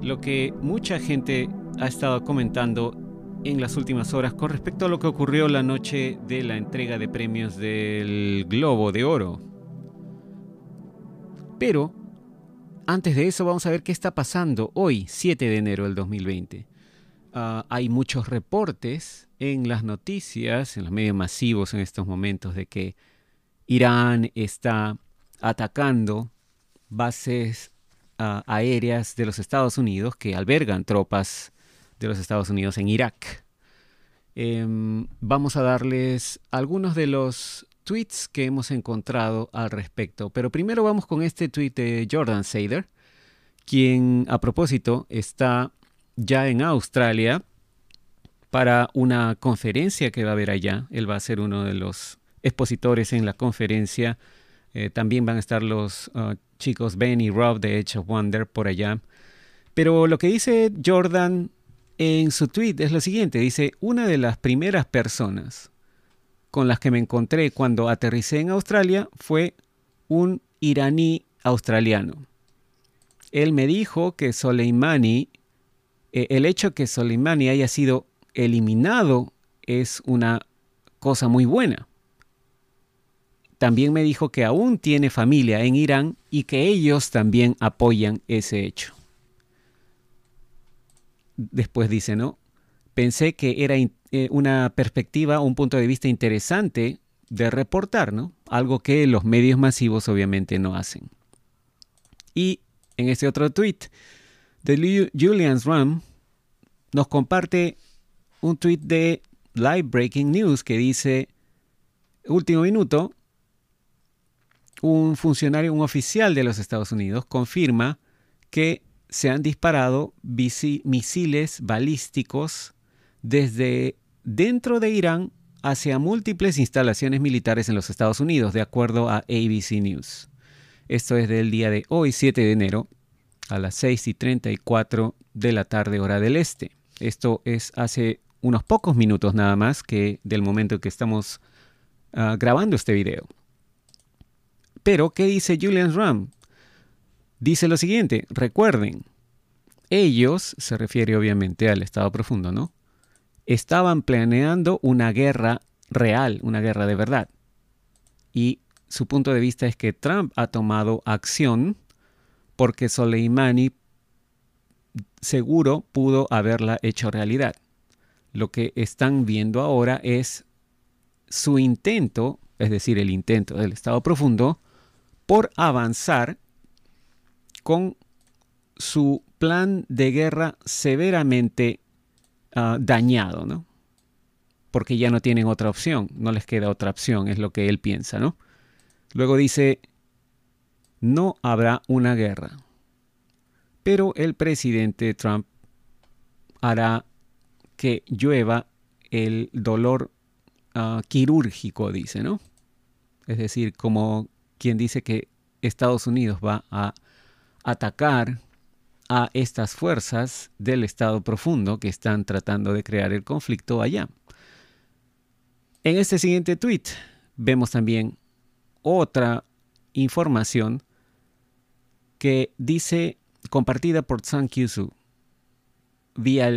lo que mucha gente ha estado comentando en las últimas horas con respecto a lo que ocurrió la noche de la entrega de premios del Globo de Oro. Pero antes de eso vamos a ver qué está pasando hoy, 7 de enero del 2020. Ah, hay muchos reportes en las noticias, en los medios masivos en estos momentos de que Irán está atacando bases aéreas de los Estados Unidos que albergan tropas de los Estados Unidos en Irak. Em, vamos a darles algunos de los tweets que hemos encontrado al respecto. Pero primero vamos con este tweet de Jordan Sader, quien a propósito está ya en Australia para una conferencia que va a haber allá. Él va a ser uno de los expositores en la conferencia. Eh, también van a estar los uh, chicos Ben y Rob de Edge of Wonder por allá. Pero lo que dice Jordan en su tweet es lo siguiente. Dice, una de las primeras personas con las que me encontré cuando aterricé en Australia fue un iraní australiano. Él me dijo que Soleimani, eh, el hecho que Soleimani haya sido eliminado es una cosa muy buena. También me dijo que aún tiene familia en Irán y que ellos también apoyan ese hecho. Después dice, ¿no? Pensé que era eh, una perspectiva, un punto de vista interesante de reportar, ¿no? Algo que los medios masivos obviamente no hacen. Y en este otro tweet de Julian's Ram nos comparte un tweet de Live Breaking News que dice, último minuto, un funcionario, un oficial de los Estados Unidos confirma que se han disparado misiles balísticos desde dentro de Irán hacia múltiples instalaciones militares en los Estados Unidos, de acuerdo a ABC News. Esto es del día de hoy, 7 de enero, a las 6 y 34 de la tarde hora del este. Esto es hace unos pocos minutos nada más que del momento en que estamos uh, grabando este video. Pero, ¿qué dice Julian Ram? Dice lo siguiente, recuerden, ellos, se refiere obviamente al Estado profundo, ¿no? Estaban planeando una guerra real, una guerra de verdad. Y su punto de vista es que Trump ha tomado acción porque Soleimani seguro pudo haberla hecho realidad. Lo que están viendo ahora es su intento, es decir, el intento del Estado profundo, por avanzar con su plan de guerra severamente uh, dañado, ¿no? Porque ya no tienen otra opción, no les queda otra opción, es lo que él piensa, ¿no? Luego dice, no habrá una guerra, pero el presidente Trump hará que llueva el dolor uh, quirúrgico, dice, ¿no? Es decir, como quien dice que Estados Unidos va a atacar a estas fuerzas del Estado profundo que están tratando de crear el conflicto allá. En este siguiente tweet vemos también otra información que dice, compartida por San Kyusu, vía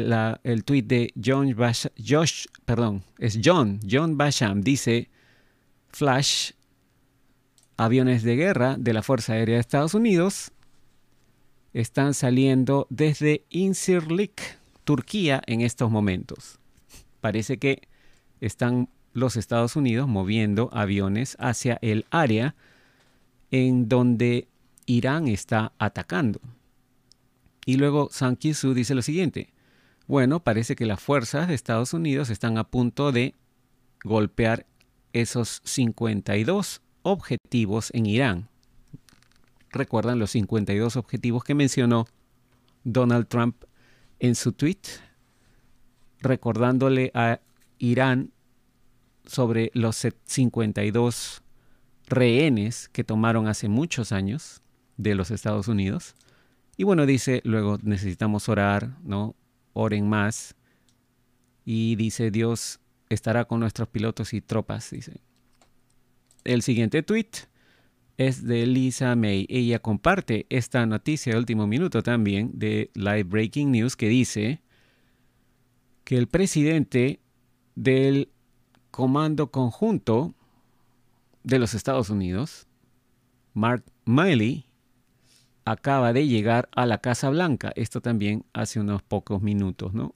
el tweet de John Josh, perdón, es John, John Basham, dice, Flash aviones de guerra de la Fuerza Aérea de Estados Unidos están saliendo desde Incirlik, Turquía, en estos momentos. Parece que están los Estados Unidos moviendo aviones hacia el área en donde Irán está atacando. Y luego San Kisu dice lo siguiente. Bueno, parece que las fuerzas de Estados Unidos están a punto de golpear esos 52 objetivos en Irán. ¿Recuerdan los 52 objetivos que mencionó Donald Trump en su tweet? Recordándole a Irán sobre los 52 rehenes que tomaron hace muchos años de los Estados Unidos. Y bueno, dice, luego necesitamos orar, ¿no? Oren más. Y dice, Dios estará con nuestros pilotos y tropas, dice el siguiente tweet es de Lisa May. Ella comparte esta noticia de último minuto también de Live Breaking News que dice que el presidente del Comando Conjunto de los Estados Unidos, Mark Miley, acaba de llegar a la Casa Blanca. Esto también hace unos pocos minutos, ¿no?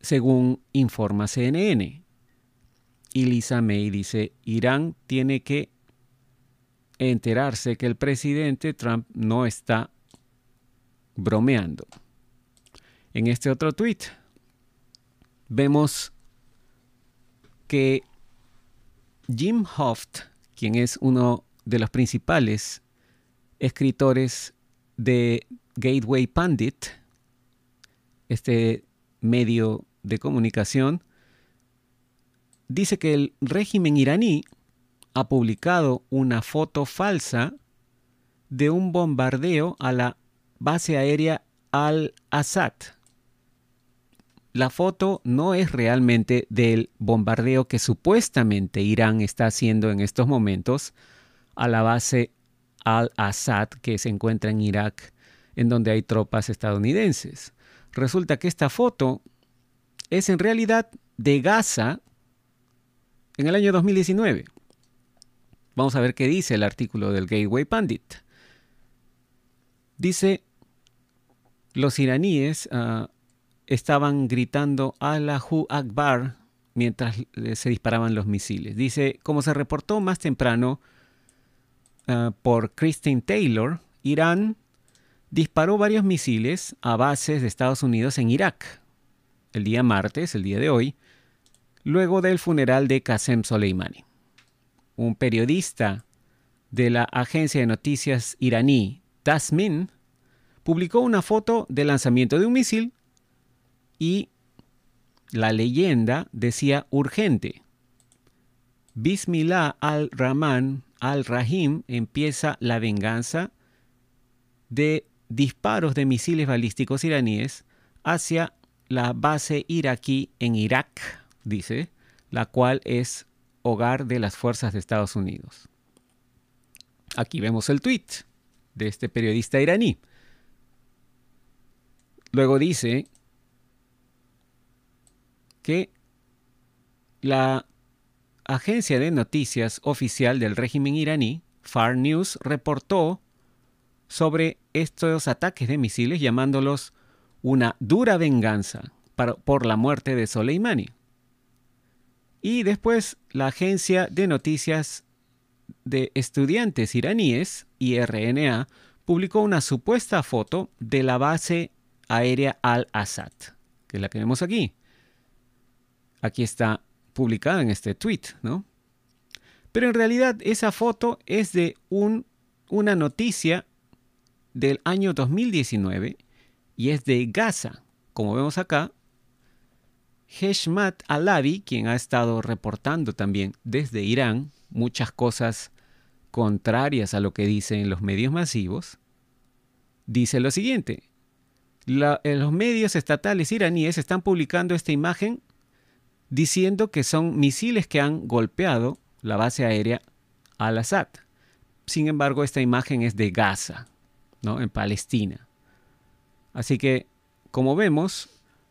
Según informa CNN. Y Lisa May dice, Irán tiene que enterarse que el presidente Trump no está bromeando. En este otro tweet vemos que Jim Hoft, quien es uno de los principales escritores de Gateway Pandit, este medio de comunicación, dice que el régimen iraní ha publicado una foto falsa de un bombardeo a la base aérea Al-Assad. La foto no es realmente del bombardeo que supuestamente Irán está haciendo en estos momentos a la base Al-Assad que se encuentra en Irak, en donde hay tropas estadounidenses. Resulta que esta foto es en realidad de Gaza en el año 2019. Vamos a ver qué dice el artículo del Gateway Pandit. Dice, los iraníes ah, estaban gritando Allahu Akbar mientras se disparaban los misiles. Dice, como se reportó más temprano ah, por Christine Taylor, Irán disparó varios misiles a bases de Estados Unidos en Irak el día martes, el día de hoy, luego del funeral de Qasem Soleimani un periodista de la agencia de noticias iraní Tasmin publicó una foto del lanzamiento de un misil y la leyenda decía urgente. Bismillah al-Rahman al-Rahim empieza la venganza de disparos de misiles balísticos iraníes hacia la base iraquí en Irak, dice, la cual es hogar de las fuerzas de Estados Unidos. Aquí vemos el tweet de este periodista iraní. Luego dice que la agencia de noticias oficial del régimen iraní, Far News, reportó sobre estos ataques de misiles llamándolos una dura venganza por la muerte de Soleimani. Y después la agencia de noticias de estudiantes iraníes, IRNA, publicó una supuesta foto de la base aérea Al-Assad, que es la que vemos aquí. Aquí está publicada en este tweet, ¿no? Pero en realidad esa foto es de un, una noticia del año 2019 y es de Gaza. Como vemos acá, Heshmat Alavi, quien ha estado reportando también desde Irán muchas cosas contrarias a lo que dicen los medios masivos, dice lo siguiente. los medios estatales iraníes están publicando esta imagen diciendo que son misiles que han golpeado la base aérea al-Assad. Sin embargo, esta imagen es de Gaza, ¿no? en Palestina. Así que, como vemos,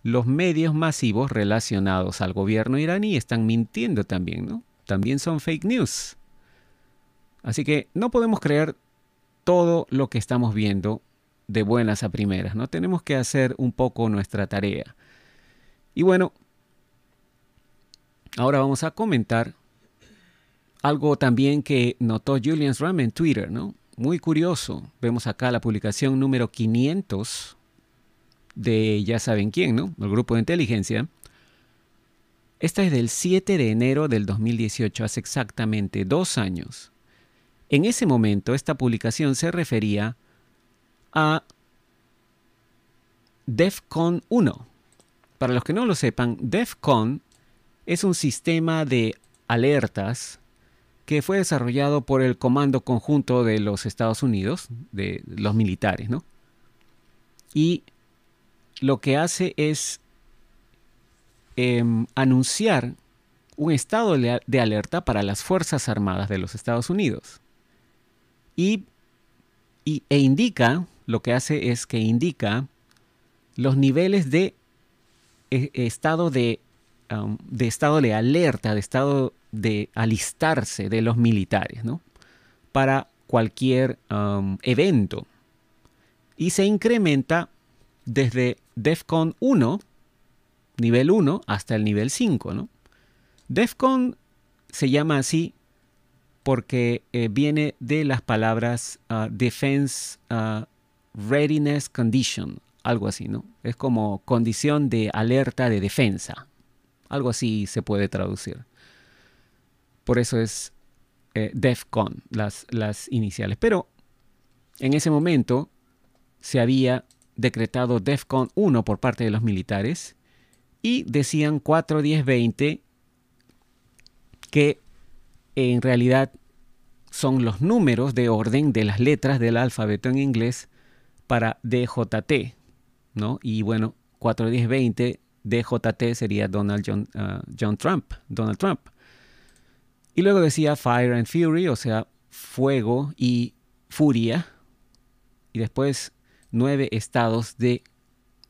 los medios masivos relacionados al gobierno iraní están mintiendo también, ¿no? También son fake news. Así que no podemos creer todo lo que estamos viendo de buenas a primeras, ¿no? Tenemos que hacer un poco nuestra tarea. Y bueno, ahora vamos a comentar algo también que notó Julian Ram en Twitter, ¿no? Muy curioso. Vemos acá la publicación número 500 de ya saben quién, ¿no? El grupo de inteligencia. Esta es del 7 de enero del 2018, hace exactamente dos años. En ese momento, esta publicación se refería a DEFCON 1. Para los que no lo sepan, DEFCON es un sistema de alertas que fue desarrollado por el Comando Conjunto de los Estados Unidos, de los militares, ¿no? Y lo que hace es em, anunciar un estado de alerta para las Fuerzas Armadas de los Estados Unidos. Y, e indica, lo que hace es que indica los niveles de eh, estado de, de estado de alerta, de estado de alistarse de los militares, ¿no? Para cualquier evento. Y se incrementa desde DEFCON 1, nivel 1, hasta el nivel 5, ¿no? DEFCON se llama así porque eh, viene de las palabras uh, Defense uh, Readiness Condition, algo así, ¿no? Es como condición de alerta de defensa, algo así se puede traducir. Por eso es eh, DEFCON, las, las iniciales. Pero en ese momento se había decretado DEFCON 1 por parte de los militares y decían 4, 10, 20 que en realidad son los números de orden de las letras del alfabeto en inglés para DJT, ¿no? Y bueno, 4, 10, 20 DJT sería Donald John, uh, John Trump, Donald Trump. Y luego decía Fire and Fury, o sea, fuego y furia. Y después nueve estados de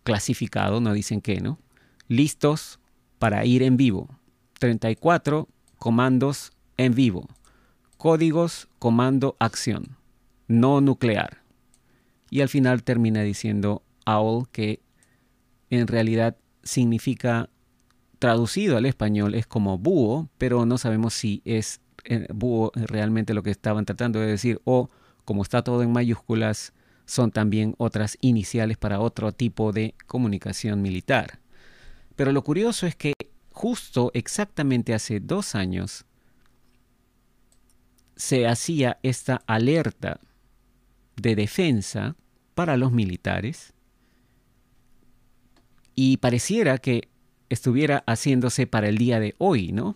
clasificado, no dicen qué, ¿no? Listos para ir en vivo. 34 comandos en vivo. Códigos, comando, acción. No nuclear. Y al final termina diciendo OWL, que en realidad significa traducido al español es como búho, pero no sabemos si es eh, búho realmente lo que estaban tratando de decir o como está todo en mayúsculas, son también otras iniciales para otro tipo de comunicación militar. Pero lo curioso es que justo exactamente hace dos años se hacía esta alerta de defensa para los militares y pareciera que estuviera haciéndose para el día de hoy, ¿no?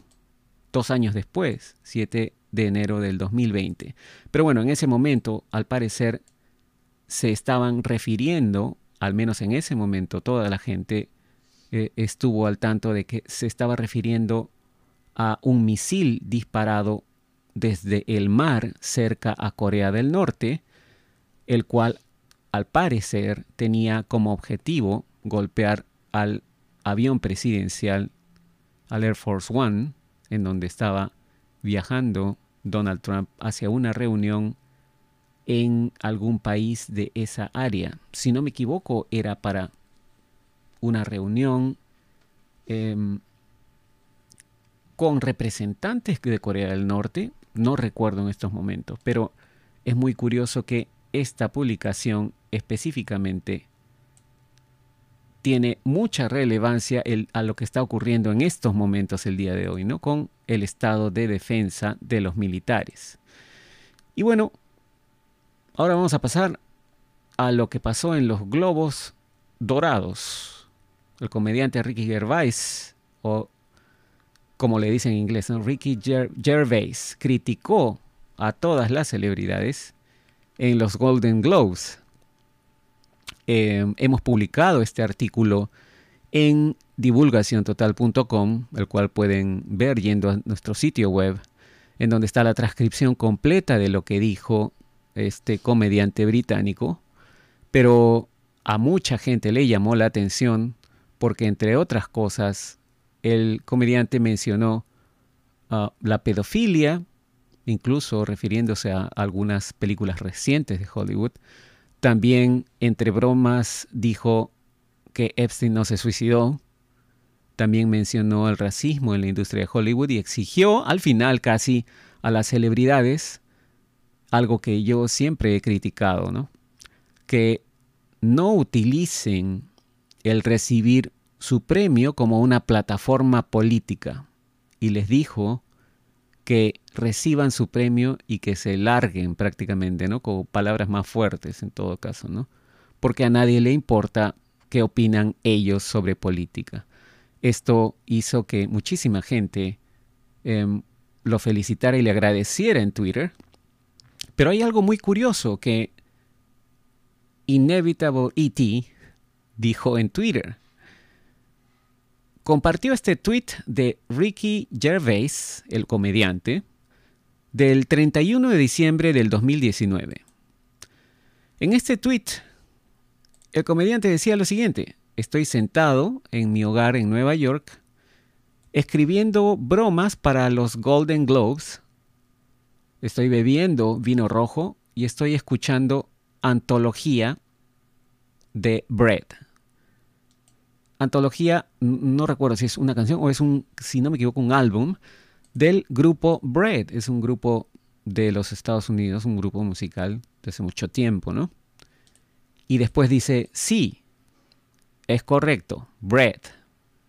Dos años después, 7 de enero del 2020. Pero bueno, en ese momento, al parecer, se estaban refiriendo, al menos en ese momento, toda la gente eh, estuvo al tanto de que se estaba refiriendo a un misil disparado desde el mar cerca a Corea del Norte, el cual al parecer tenía como objetivo golpear al avión presidencial al Air Force One, en donde estaba viajando Donald Trump hacia una reunión en algún país de esa área. Si no me equivoco, era para una reunión em, con representantes de Corea del Norte, no recuerdo en estos momentos, pero es muy curioso que esta publicación específicamente tiene mucha relevancia a lo que está ocurriendo en estos momentos el día de hoy, ¿no? Con el estado de defensa de los militares. Y bueno, ahora vamos a pasar a lo que pasó en los globos dorados. El comediante Ricky Gervais, o como le dicen en inglés, Ricky Gervais, criticó a todas las celebridades en los Golden Globes Em, hemos publicado este artículo en divulgaciontotal.com, el cual pueden ver yendo a nuestro sitio web, en donde está la transcripción completa de lo que dijo este comediante británico, pero a mucha gente le llamó la atención porque, entre otras cosas, el comediante mencionó ah, la pedofilia, incluso refiriéndose a algunas películas recientes de Hollywood, también, entre bromas, dijo que Epstein no se suicidó. También mencionó el racismo en la industria de Hollywood y exigió al final casi a las celebridades algo que yo siempre he criticado, ¿no? Que no utilicen el recibir su premio como una plataforma política. Y les dijo que reciban su premio y que se larguen prácticamente, ¿no? Con palabras más fuertes en todo caso, ¿no? Porque a nadie le importa qué opinan ellos sobre política. Esto hizo que muchísima gente em, lo felicitara y le agradeciera en Twitter. Pero hay algo muy curioso que Inevitable ET dijo en Twitter, compartió este tweet de Ricky Gervais, el comediante, del 31 de diciembre del 2019. En este tweet, el comediante decía lo siguiente, estoy sentado en mi hogar en Nueva York escribiendo bromas para los Golden Globes, estoy bebiendo vino rojo y estoy escuchando antología de Bread. Antología, no recuerdo si es una canción o es un, si no me equivoco, un álbum del grupo Bread. Es un grupo de los Estados Unidos, un grupo musical de hace mucho tiempo, ¿no? Y después dice, sí, es correcto, Bread.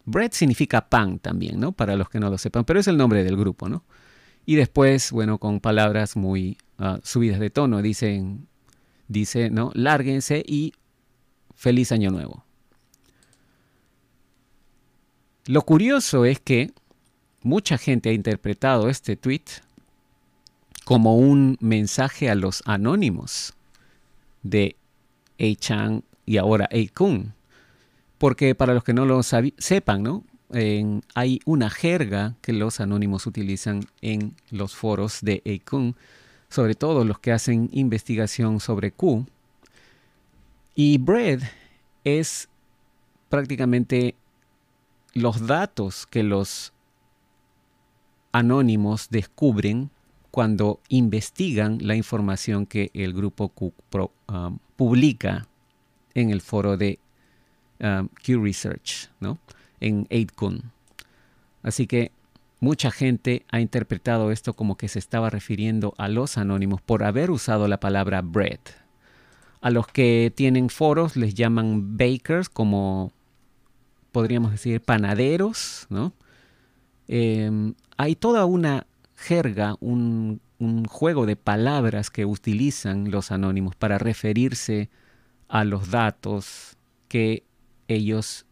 Bread significa pan también, ¿no? Para los que no lo sepan, pero es el nombre del grupo, ¿no? Y después, bueno, con palabras muy ah, subidas de tono, dicen, dice, ¿no? Lárguense y feliz año nuevo. Lo curioso es que mucha gente ha interpretado este tweet como un mensaje a los anónimos de Ei-chan y ahora Ei-kun. Porque para los que no lo sepan, ¿no? Hay una jerga que los anónimos utilizan en los foros de Eikun, sobre todo los que hacen investigación sobre Q. Y Bread es prácticamente los datos que los anónimos descubren cuando investigan la información que el grupo Q um, publica en el foro de um, Q Research, ¿no? En 8kun. Así que mucha gente ha interpretado esto como que se estaba refiriendo a los anónimos por haber usado la palabra bread. A los que tienen foros les llaman bakers, como podríamos decir panaderos, ¿no? Em, hay toda una jerga, un, juego de palabras que utilizan los anónimos para referirse a los datos que ellos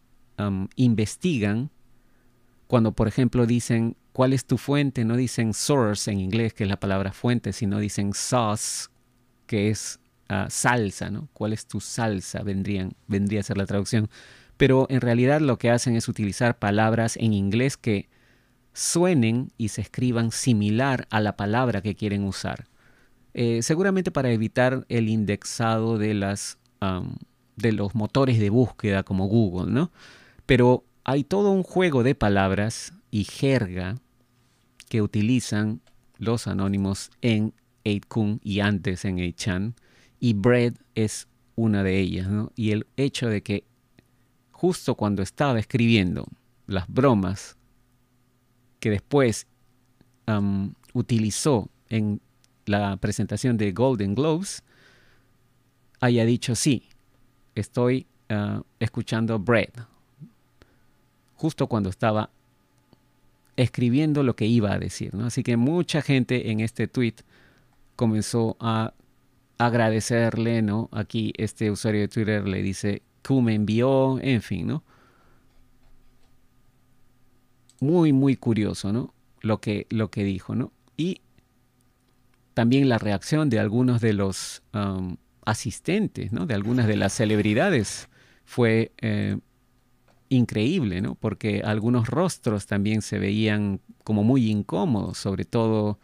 investigan, cuando por ejemplo dicen cuál es tu fuente, no dicen source en inglés, que es la palabra fuente, sino dicen sauce, que es ah, salsa, ¿no? ¿Cuál es tu salsa? Vendrían, vendría a ser la traducción. Pero en realidad lo que hacen es utilizar palabras en inglés que suenen y se escriban similar a la palabra que quieren usar. Eh, seguramente para evitar el indexado de las de los motores de búsqueda como Google, ¿no? Pero hay todo un juego de palabras y jerga que utilizan los anónimos en 8kun y antes en 8chan, y bread es una de ellas, Y el hecho de que justo cuando estaba escribiendo las bromas que después utilizó en la presentación de Golden Globes, haya dicho sí, estoy ah, escuchando Bread justo cuando estaba escribiendo lo que iba a decir. ¿no? Así que mucha gente en este tweet comenzó a agradecerle, ¿no? Aquí este usuario de Twitter le dice, Q me envió, en fin, ¿no? Muy, muy curioso, ¿no? Lo que, lo que dijo, ¿no? Y también la reacción de algunos de los um, asistentes, ¿no? De algunas de las celebridades fue eh, increíble, ¿no? Porque algunos rostros también se veían como muy incómodos, sobre todo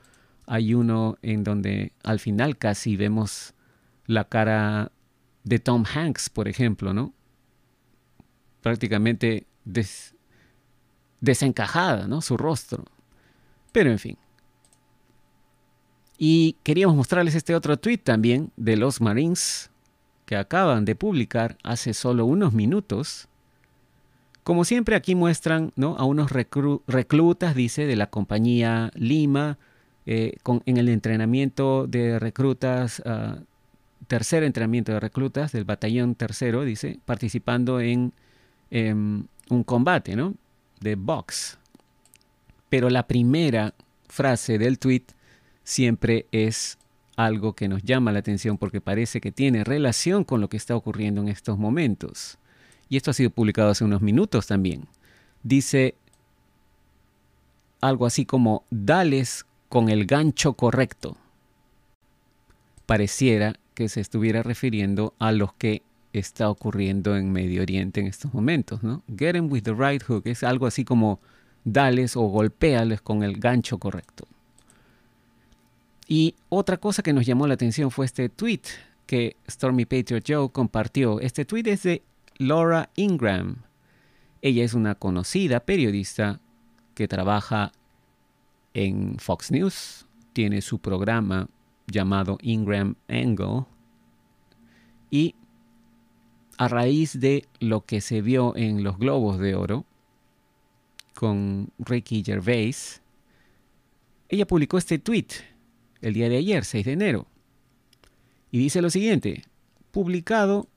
hay uno en donde al final casi vemos la cara de Tom Hanks, por ejemplo, ¿no? Prácticamente desencajada, ¿no? Su rostro. Pero en fin. Y queríamos mostrarles este otro tweet también de los Marines que acaban de publicar hace solo unos minutos como siempre aquí muestran a unos reclutas, dice, de la compañía Lima, eh, en el entrenamiento de reclutas, uh, tercer entrenamiento de reclutas del batallón tercero, dice, participando en em, un combate ¿no? de box. Pero la primera frase del tweet siempre es algo que nos llama la atención porque parece que tiene relación con lo que está ocurriendo en estos momentos y esto ha sido publicado hace unos minutos también, dice algo así como, dales con el gancho correcto. Pareciera que se estuviera refiriendo a los que está ocurriendo en Medio Oriente en estos momentos, ¿no? Get em with the right hook es algo así como dales o golpéales con el gancho correcto. Y otra cosa que nos llamó la atención fue este tweet que Stormy Patriot Joe compartió. Este tweet es de Laura Ingram. Ella es una conocida periodista que trabaja en Fox News. Tiene su programa llamado Ingram Angle. Y a raíz de lo que se vio en los Globos de Oro con Ricky Gervais, ella publicó este tweet el día de ayer, 6 de enero. Y dice lo siguiente, publicado,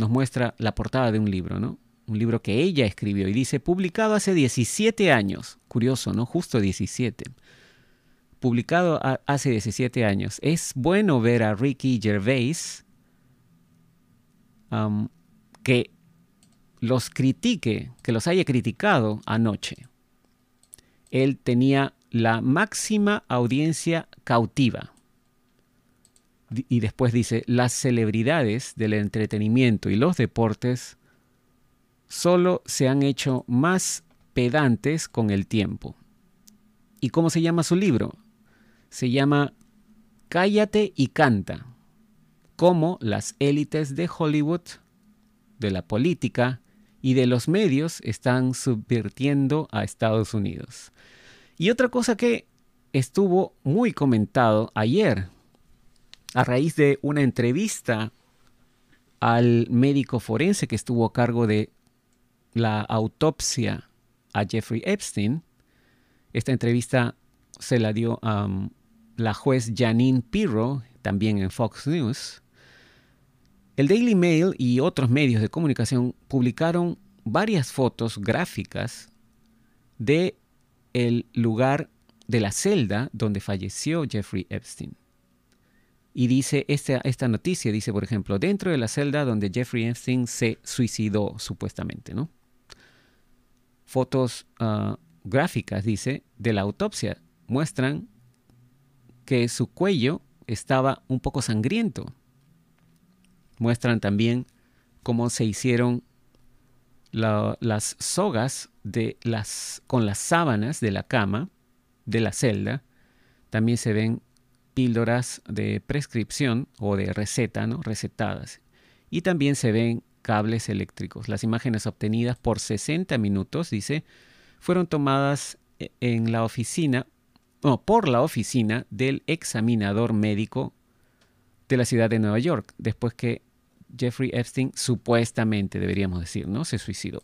nos muestra la portada de un libro, ¿no? Un libro que ella escribió y dice, publicado hace 17 años. Curioso, ¿no? Justo 17. Publicado hace 17 años. Es bueno ver a Ricky Gervais que los critique, que los haya criticado anoche. Él tenía la máxima audiencia cautiva. Y después dice, las celebridades del entretenimiento y los deportes solo se han hecho más pedantes con el tiempo. ¿Y cómo se llama su libro? Se llama Cállate y canta, cómo las élites de Hollywood, de la política y de los medios están subvirtiendo a Estados Unidos. Y otra cosa que estuvo muy comentado ayer, a raíz de una entrevista al médico forense que estuvo a cargo de la autopsia a Jeffrey Epstein. Esta entrevista se la dio a um, la juez Janine Pirro, también en Fox News. El Daily Mail y otros medios de comunicación publicaron varias fotos gráficas de el lugar de la celda donde falleció Jeffrey Epstein. Y dice esta, esta noticia, dice por ejemplo, dentro de la celda donde Jeffrey Epstein se suicidó supuestamente, ¿no? Fotos ah, gráficas, dice, de la autopsia muestran que su cuello estaba un poco sangriento. Muestran también cómo se hicieron las sogas de las, con las sábanas de la cama, de la celda, también se ven píldoras de prescripción o de receta, ¿no? recetadas. Y también se ven cables eléctricos. Las imágenes obtenidas por 60 minutos, dice, fueron tomadas e, en la oficina, no, por la oficina del examinador médico de la ciudad de Nueva York, después que Jeffrey Epstein supuestamente, deberíamos decir, ¿no? Se suicidó.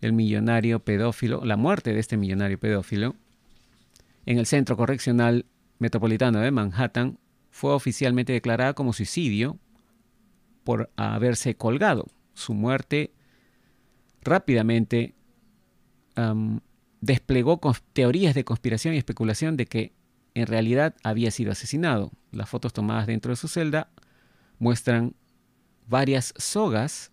El millonario pedófilo, la muerte de este millonario pedófilo, en el Centro Correccional Metropolitano de Manhattan, fue oficialmente declarada como suicidio por haberse colgado. Su muerte rápidamente desplegó teorías de conspiración y especulación de que en realidad había sido asesinado. Las fotos tomadas dentro de su celda muestran varias sogas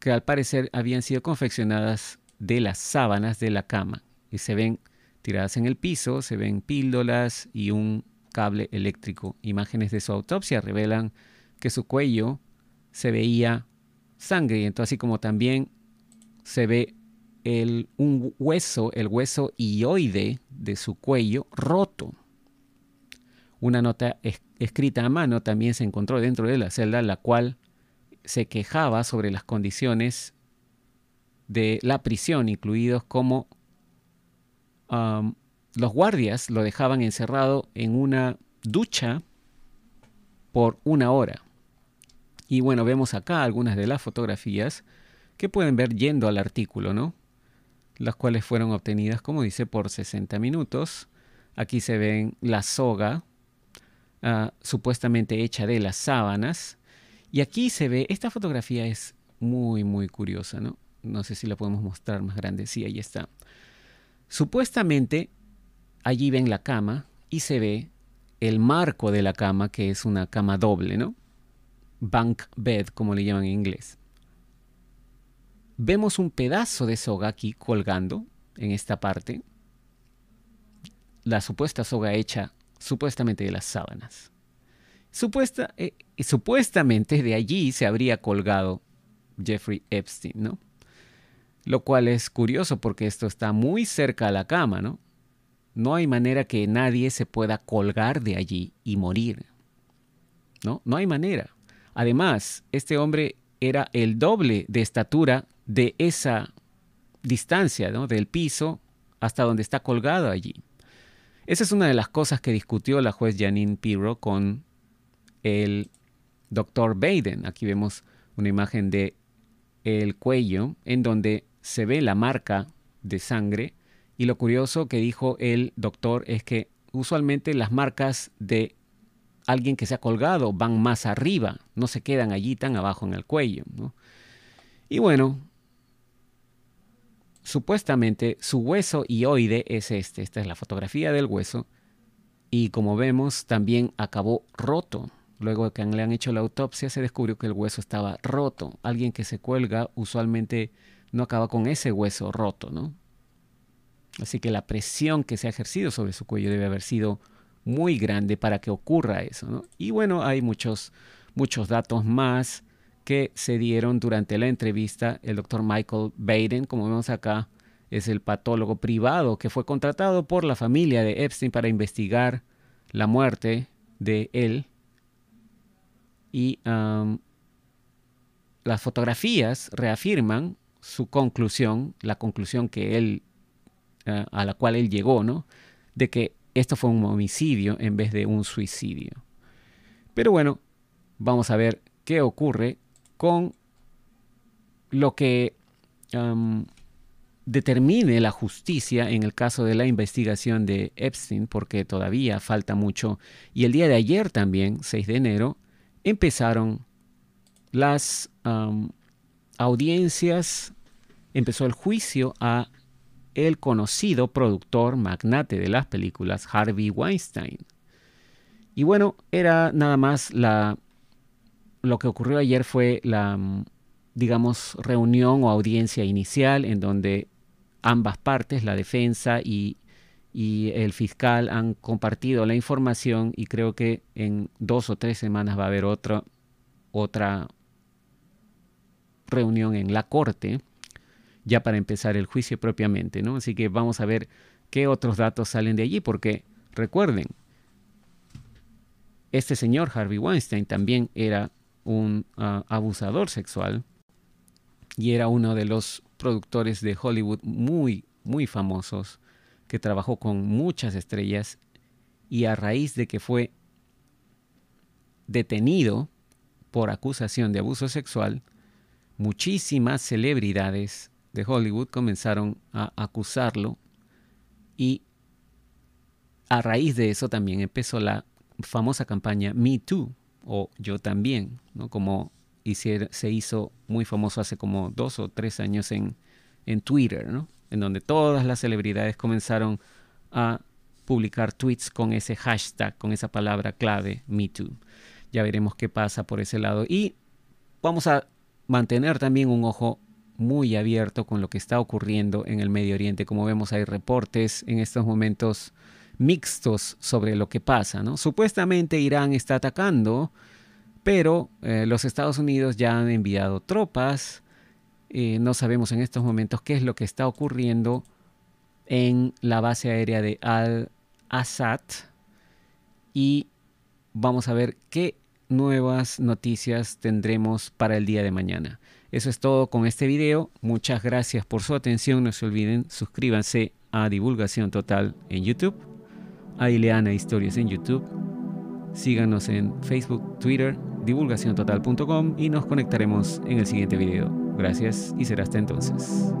que al parecer habían sido confeccionadas de las sábanas de la cama y se ven tiradas en el piso, se ven píldoras y un cable eléctrico. Imágenes de su autopsia revelan que su cuello se veía sangriento, así como también se ve el, un hueso, el hueso ioide de su cuello roto. Una nota escrita a mano también se encontró dentro de la celda, la cual se quejaba sobre las condiciones de la prisión, incluidos como los guardias lo dejaban encerrado en una ducha por una hora. Y bueno, vemos acá algunas de las fotografías que pueden ver yendo al artículo, ¿no? Las cuales fueron obtenidas, como dice, por 60 minutos. Aquí se ven la soga, ah, supuestamente hecha de las sábanas, y aquí se ve, esta fotografía es muy, muy curiosa, ¿no? No sé si la podemos mostrar más grande. Sí, ahí está. Supuestamente, allí ven la cama y se ve el marco de la cama, que es una cama doble, ¿no? Bunk bed, como le llaman en inglés. Vemos un pedazo de soga aquí colgando en esta parte. La supuesta soga hecha supuestamente de las sábanas. Supuesta, eh, supuestamente de allí se habría colgado Jeffrey Epstein, ¿no? Lo cual es curioso porque esto está muy cerca a la cama, ¿no? No hay manera que nadie se pueda colgar de allí y morir. ¿No? No hay manera. Además, este hombre era el doble de estatura de esa distancia, ¿no? Del piso hasta donde está colgado allí. Esa es una de las cosas que discutió la juez Janine Pirro con el doctor Baden. Aquí vemos una imagen de el cuello en donde se ve la marca de sangre y lo curioso que dijo el doctor es que usualmente las marcas de alguien que se ha colgado van más arriba, no se quedan allí tan abajo en el cuello. Y bueno, supuestamente su hueso ioide es este, esta es la fotografía del hueso, y como vemos también acabó roto. Luego de que le han hecho la autopsia se descubrió que el hueso estaba roto. Alguien que se cuelga usualmente no acaba con ese hueso roto, ¿no? Así que la presión que se ha ejercido sobre su cuello debe haber sido muy grande para que ocurra eso, ¿no? Y bueno, hay muchos, muchos datos más que se dieron durante la entrevista. El doctor Michael Baden, como vemos acá, es el patólogo privado que fue contratado por la familia de Epstein para investigar la muerte de él y las fotografías reafirman su conclusión, la conclusión que él, eh, a la cual él llegó, ¿no? De que esto fue un homicidio en vez de un suicidio. Pero bueno, vamos a ver qué ocurre con lo que determine la justicia en el caso de la investigación de Epstein, porque todavía falta mucho. Y el día de ayer también, 6 de enero, empezaron las audiencias, empezó el juicio a el conocido productor magnate de las películas Harvey Weinstein. Y bueno, era nada más la lo que ocurrió ayer fue la digamos reunión o audiencia inicial en donde ambas partes, la defensa y y el fiscal han compartido la información y creo que en dos o tres semanas va a haber otra, otra reunión en la corte ya para empezar el juicio propiamente, ¿no? Así que vamos a ver qué otros datos salen de allí, porque recuerden, este señor Harvey Weinstein también era un ah, abusador sexual y era uno de los productores de Hollywood muy, muy famosos que trabajó con muchas estrellas y a raíz de que fue detenido por acusación de abuso sexual, muchísimas celebridades de Hollywood comenzaron a acusarlo y a raíz de eso también empezó la famosa campaña Me Too o Yo también, ¿no? como se hizo muy famoso hace como dos o tres años en, en Twitter, ¿no? en donde todas las celebridades comenzaron a publicar tweets con ese hashtag, con esa palabra clave, MeToo. Ya veremos qué pasa por ese lado. Y vamos a mantener también un ojo muy abierto con lo que está ocurriendo en el Medio Oriente. Como vemos, hay reportes en estos momentos mixtos sobre lo que pasa. ¿no? Supuestamente Irán está atacando, pero eh, los Estados Unidos ya han enviado tropas eh, no sabemos en estos momentos qué es lo que está ocurriendo en la base aérea de Al-Assad y vamos a ver qué nuevas noticias tendremos para el día de mañana. Eso es todo con este video. Muchas gracias por su atención. No se olviden, suscríbanse a Divulgación Total en YouTube, a Ileana Historias en YouTube. Síganos en Facebook, Twitter, divulgaciontotal.com y nos conectaremos en el siguiente video. Gracias y será hasta entonces.